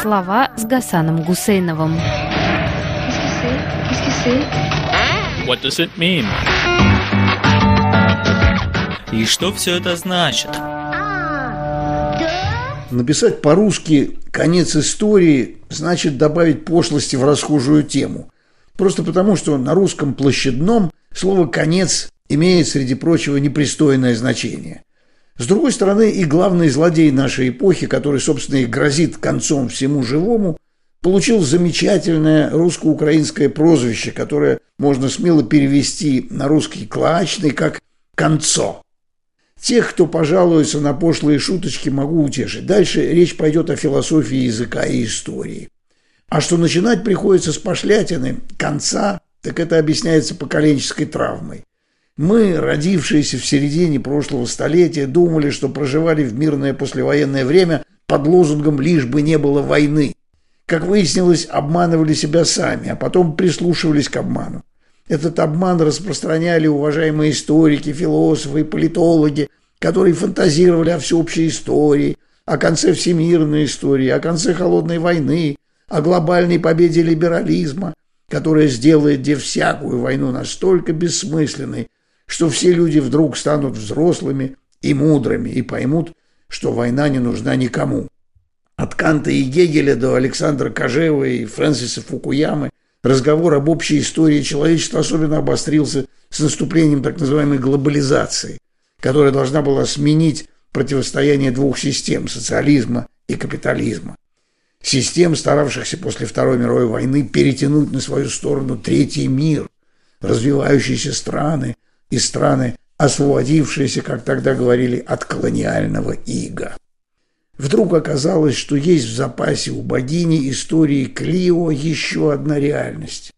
Слова с Гасаном Гусейновым. What does it mean? И что все это значит? Написать по-русски «конец истории» значит добавить пошлости в расхожую тему. Просто потому, что на русском площадном слово «конец» имеет, среди прочего, непристойное значение. С другой стороны, и главный злодей нашей эпохи, который, собственно, и грозит концом всему живому, получил замечательное русско-украинское прозвище, которое можно смело перевести на русский клаачный как «концо». Тех, кто пожалуется на пошлые шуточки, могу утешить. Дальше речь пойдет о философии языка и истории. А что начинать приходится с пошлятины, конца, так это объясняется поколенческой травмой. Мы, родившиеся в середине прошлого столетия, думали, что проживали в мирное послевоенное время под лозунгом «лишь бы не было войны». Как выяснилось, обманывали себя сами, а потом прислушивались к обману. Этот обман распространяли уважаемые историки, философы и политологи, которые фантазировали о всеобщей истории, о конце всемирной истории, о конце холодной войны, о глобальной победе либерализма, которая сделает где всякую войну настолько бессмысленной, что все люди вдруг станут взрослыми и мудрыми и поймут, что война не нужна никому. От Канта и Гегеля до Александра Кожева и Фрэнсиса Фукуямы разговор об общей истории человечества особенно обострился с наступлением так называемой глобализации, которая должна была сменить противостояние двух систем – социализма и капитализма. Систем, старавшихся после Второй мировой войны перетянуть на свою сторону третий мир, развивающиеся страны и страны, освободившиеся, как тогда говорили, от колониального ига. Вдруг оказалось, что есть в запасе у богини истории Клио еще одна реальность.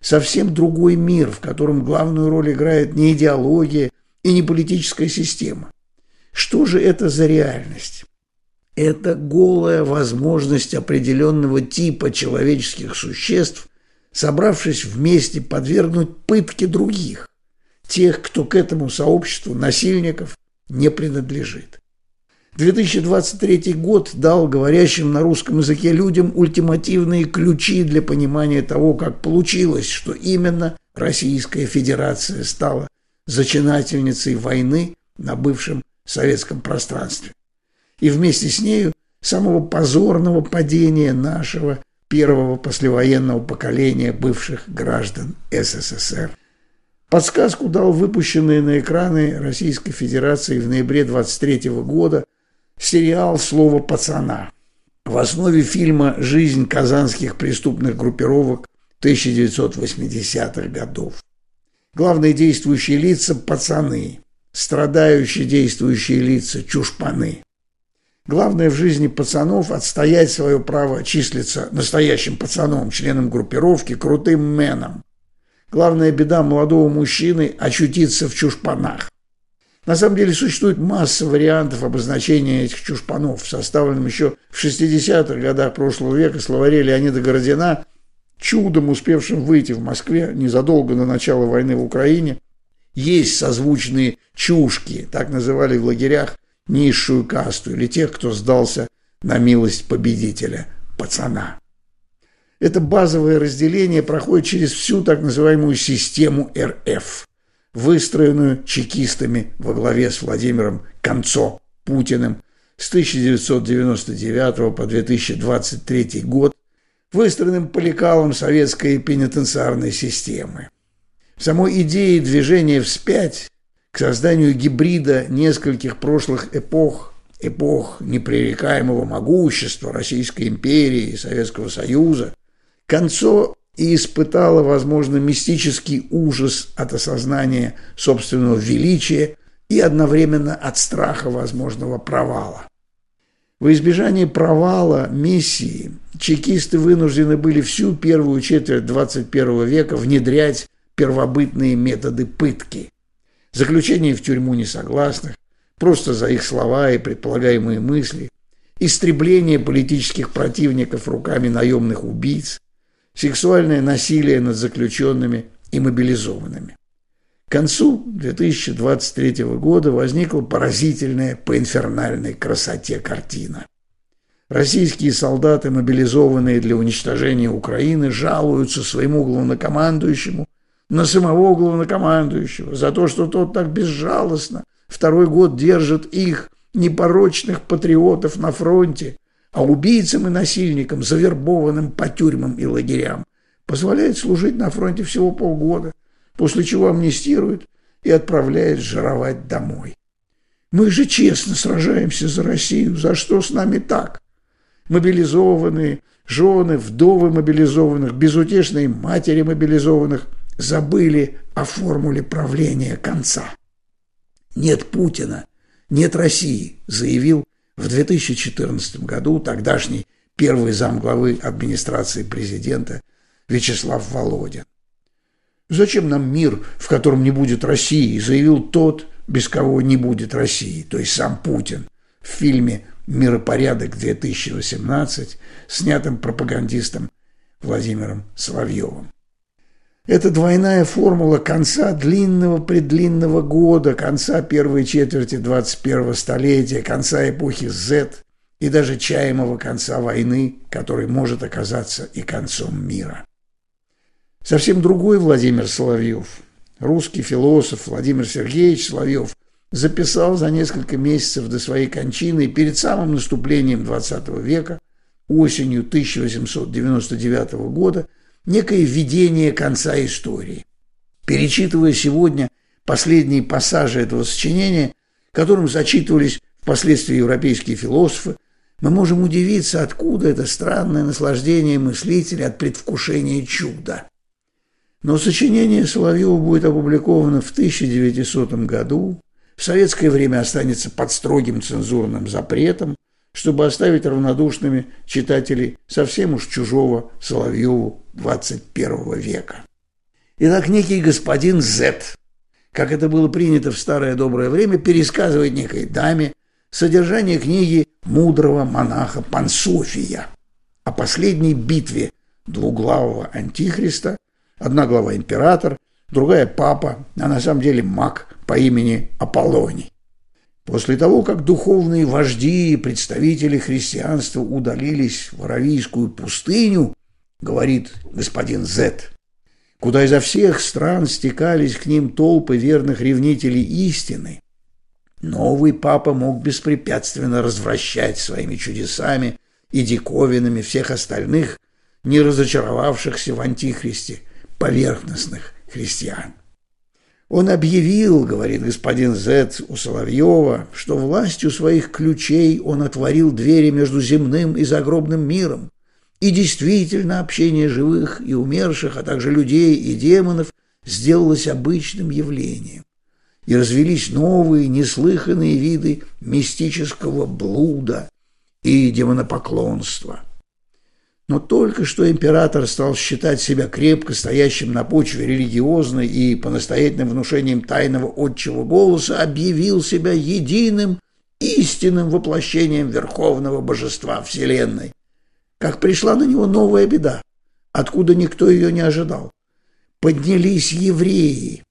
Совсем другой мир, в котором главную роль играет не идеология и не политическая система. Что же это за реальность? Это голая возможность определенного типа человеческих существ, собравшись вместе, подвергнуть пытке других, тех, кто к этому сообществу насильников не принадлежит. 2023 год дал говорящим на русском языке людям ультимативные ключи для понимания того, как получилось, что именно Российская Федерация стала зачинательницей войны на бывшем советском пространстве. И вместе с нею самого позорного падения нашего первого послевоенного поколения бывших граждан СССР. Подсказку дал выпущенный на экраны Российской Федерации в ноябре 23 года сериал «Слово пацана». В основе фильма «Жизнь казанских преступных группировок 1980-х годов». Главные действующие лица – пацаны, страдающие действующие лица – чушпаны. Главное в жизни пацанов – отстоять свое право числиться настоящим пацаном, членом группировки, крутым меном. Главная беда молодого мужчины – очутиться в чушпанах. На самом деле существует масса вариантов обозначения этих чушпанов, составленным еще в 60-х годах прошлого века словаре Леонида Городина, чудом успевшим выйти в Москве незадолго до начала войны в Украине. Есть созвучные чушки, так называли в лагерях низшую касту или тех, кто сдался на милость победителя, пацана. Это базовое разделение проходит через всю так называемую систему РФ – выстроенную чекистами во главе с Владимиром Концо Путиным с 1999 по 2023 год, выстроенным по лекалам советской пенитенциарной системы. В самой идее движения вспять к созданию гибрида нескольких прошлых эпох, эпох непререкаемого могущества Российской империи и Советского Союза, Концо и испытала, возможно, мистический ужас от осознания собственного величия и одновременно от страха возможного провала. В избежание провала миссии чекисты вынуждены были всю первую четверть 21 века внедрять первобытные методы пытки. Заключение в тюрьму несогласных, просто за их слова и предполагаемые мысли, истребление политических противников руками наемных убийц, сексуальное насилие над заключенными и мобилизованными. К концу 2023 года возникла поразительная по инфернальной красоте картина. Российские солдаты, мобилизованные для уничтожения Украины, жалуются своему главнокомандующему на самого главнокомандующего за то, что тот так безжалостно второй год держит их, непорочных патриотов на фронте, а убийцам и насильникам, завербованным по тюрьмам и лагерям, позволяет служить на фронте всего полгода, после чего амнистирует и отправляет жировать домой. Мы же честно сражаемся за Россию. За что с нами так? Мобилизованные, жены, вдовы мобилизованных, безутешные матери мобилизованных забыли о формуле правления конца. Нет Путина, нет России, заявил в 2014 году тогдашний первый замглавы администрации президента Вячеслав Володин. Зачем нам мир, в котором не будет России, заявил тот, без кого не будет России, то есть сам Путин, в фильме «Миропорядок-2018», снятым пропагандистом Владимиром Соловьевым. Это двойная формула конца длинного-предлинного года, конца первой четверти 21-го столетия, конца эпохи Z и даже чаемого конца войны, который может оказаться и концом мира. Совсем другой Владимир Соловьев, русский философ Владимир Сергеевич Соловьев, записал за несколько месяцев до своей кончины перед самым наступлением XX века, осенью 1899 года, некое видение конца истории. Перечитывая сегодня последние пассажи этого сочинения, которым зачитывались впоследствии европейские философы, мы можем удивиться, откуда это странное наслаждение мыслителя от предвкушения чуда. Но сочинение Соловьева будет опубликовано в 1900 году, в советское время останется под строгим цензурным запретом, чтобы оставить равнодушными читателей совсем уж чужого Соловьеву 21 века. Итак, некий господин Z, как это было принято в старое доброе время, пересказывает некой даме содержание книги мудрого монаха Пансофия о последней битве двуглавого антихриста, одна глава император, другая папа, а на самом деле маг по имени Аполлоний. После того, как духовные вожди и представители христианства удалились в Аравийскую пустыню, говорит господин Зет, куда изо всех стран стекались к ним толпы верных ревнителей истины, новый папа мог беспрепятственно развращать своими чудесами и диковинами всех остальных, не разочаровавшихся в антихристе, поверхностных христиан. Он объявил, говорит господин Зет у Соловьева, что властью своих ключей он отворил двери между земным и загробным миром. И действительно общение живых и умерших, а также людей и демонов сделалось обычным явлением. И развелись новые, неслыханные виды мистического блуда и демонопоклонства – но только что император стал считать себя крепко стоящим на почве религиозной и по настоятельным внушениям тайного отчего голоса объявил себя единым истинным воплощением верховного божества Вселенной. Как пришла на него новая беда, откуда никто ее не ожидал. Поднялись евреи.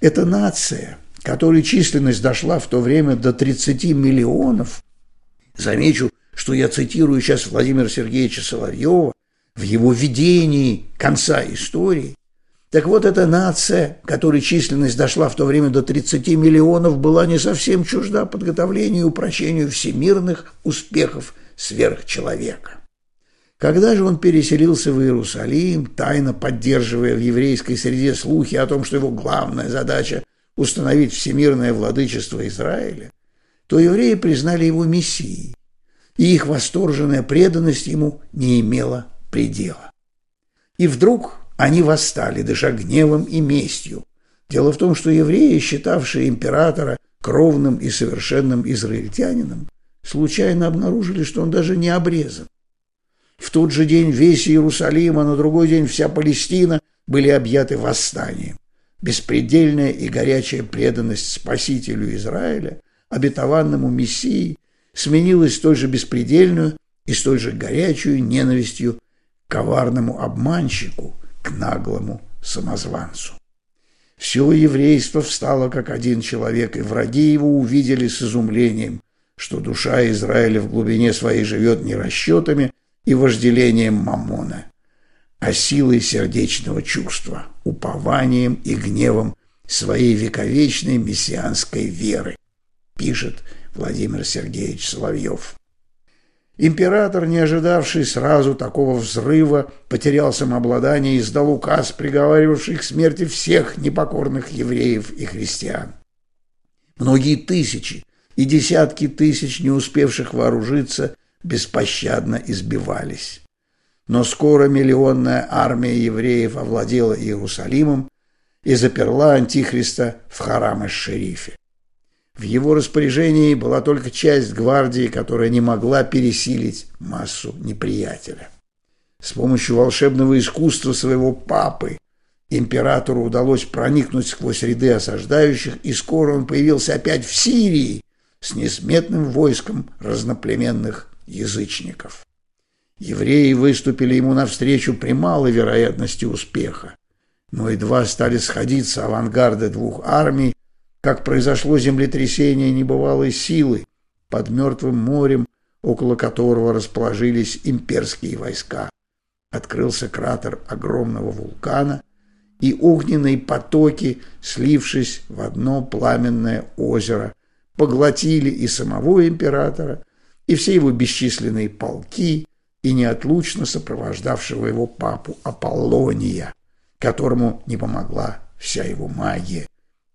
Эта нация, которой численность дошла в то время до 30 миллионов, замечу, что я цитирую сейчас Владимира Сергеевича Соловьева в его видении конца истории. Так вот, эта нация, которой численность дошла в то время до 30 миллионов, была не совсем чужда подготовлению и упрочению всемирных успехов сверхчеловека. Когда же он переселился в Иерусалим, тайно поддерживая в еврейской среде слухи о том, что его главная задача – установить всемирное владычество Израиля, то евреи признали его мессией и их восторженная преданность ему не имела предела. И вдруг они восстали, дыша гневом и местью. Дело в том, что евреи, считавшие императора кровным и совершенным израильтянином, случайно обнаружили, что он даже не обрезан. В тот же день весь Иерусалим, а на другой день вся Палестина были объяты восстанием. Беспредельная и горячая преданность Спасителю Израиля, обетованному Мессии, сменилась столь же беспредельную и столь же горячую ненавистью к коварному обманщику, к наглому самозванцу. Все еврейство встало как один человек, и враги его увидели с изумлением, что душа Израиля в глубине своей живет не расчетами и вожделением мамона, а силой сердечного чувства, упованием и гневом своей вековечной мессианской веры, пишет Владимир Сергеевич Соловьев. Император, не ожидавший сразу такого взрыва, потерял самообладание и издал указ, приговаривавший к смерти всех непокорных евреев и христиан. Многие тысячи и десятки тысяч, не успевших вооружиться, беспощадно избивались. Но скоро миллионная армия евреев овладела Иерусалимом и заперла Антихриста в Харам-эш-Шерифе. В его распоряжении была только часть гвардии, которая не могла пересилить массу неприятеля. С помощью волшебного искусства своего папы императору удалось проникнуть сквозь ряды осаждающих, и скоро он появился опять в Сирии с несметным войском разноплеменных язычников. Евреи выступили ему навстречу при малой вероятности успеха, но едва стали сходиться авангарды двух армий, как произошло землетрясение небывалой силы под Мертвым морем, около которого расположились имперские войска. Открылся кратер огромного вулкана, и огненные потоки, слившись в одно пламенное озеро, поглотили и самого императора, и все его бесчисленные полки, и неотлучно сопровождавшего его папу Аполлония, которому не помогла вся его магия,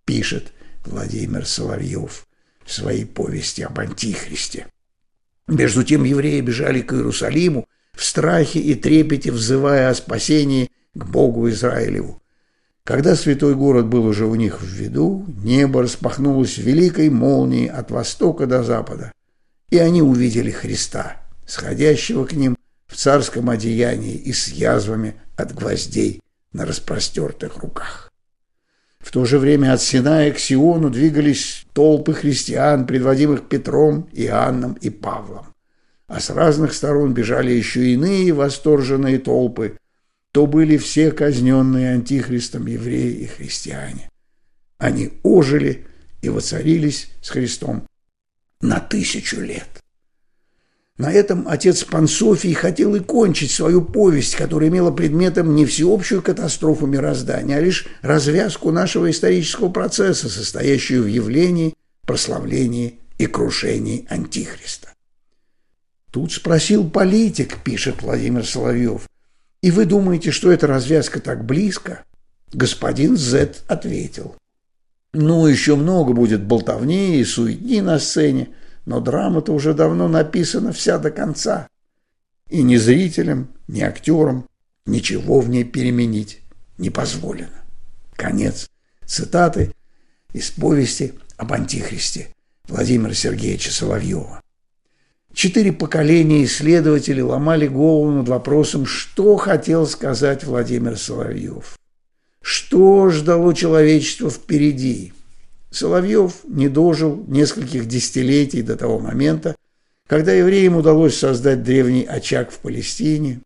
пишет Владимир Соловьев в своей повести об Антихристе. Между тем евреи бежали к Иерусалиму в страхе и трепете, взывая о спасении к Богу Израилеву. Когда святой город был уже у них в виду, небо распахнулось великой молнией от востока до запада, и они увидели Христа, сходящего к ним в царском одеянии и с язвами от гвоздей на распростертых руках. В то же время от Синая к Сиону двигались толпы христиан, предводимых Петром, Иоанном и Павлом. А с разных сторон бежали еще иные восторженные толпы. То были все казненные антихристом евреи и христиане. Они ожили и воцарились с Христом на тысячу лет. На этом отец Пансофий хотел и кончить свою повесть, которая имела предметом не всеобщую катастрофу мироздания, а лишь развязку нашего исторического процесса, состоящую в явлении, прославлении и крушении Антихриста. Тут спросил политик, пишет Владимир Соловьев, и вы думаете, что эта развязка так близко? Господин Зет ответил. Ну, еще много будет болтовни и суетни на сцене, но драма-то уже давно написана вся до конца. И ни зрителям, ни актерам ничего в ней переменить не позволено. Конец цитаты из повести об Антихристе Владимира Сергеевича Соловьева. Четыре поколения исследователей ломали голову над вопросом, что хотел сказать Владимир Соловьев. Что ждало человечество впереди? Соловьев не дожил нескольких десятилетий до того момента, когда евреям удалось создать древний очаг в Палестине.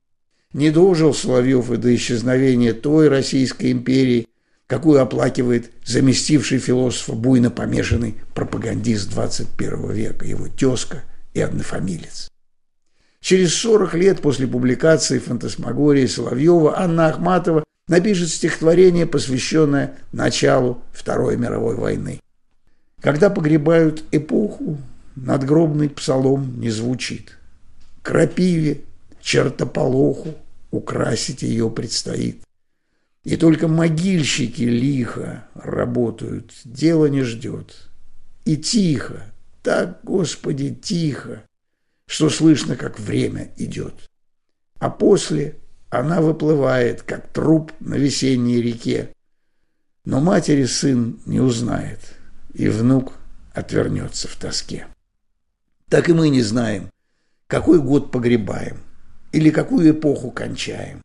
Не дожил Соловьев и до исчезновения той Российской империи, какую оплакивает заместивший философа буйно помешанный пропагандист 21 века, его тезка и однофамилец. Через 40 лет после публикации «Фантасмагории» Соловьева Анна Ахматова напишет стихотворение, посвященное началу Второй мировой войны. Когда погребают эпоху, надгробный псалом не звучит. Крапиве, чертополоху украсить ее предстоит. И только могильщики лихо работают, дело не ждет. И тихо, так, Господи, тихо, что слышно, как время идет. А после она выплывает, как труп на весенней реке. Но матери сын не узнает, и внук отвернется в тоске. Так и мы не знаем, какой год погребаем или какую эпоху кончаем.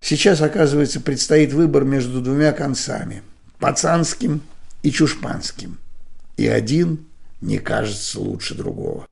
Сейчас, оказывается, предстоит выбор между двумя концами – пацанским и чушпанским. И один не кажется лучше другого.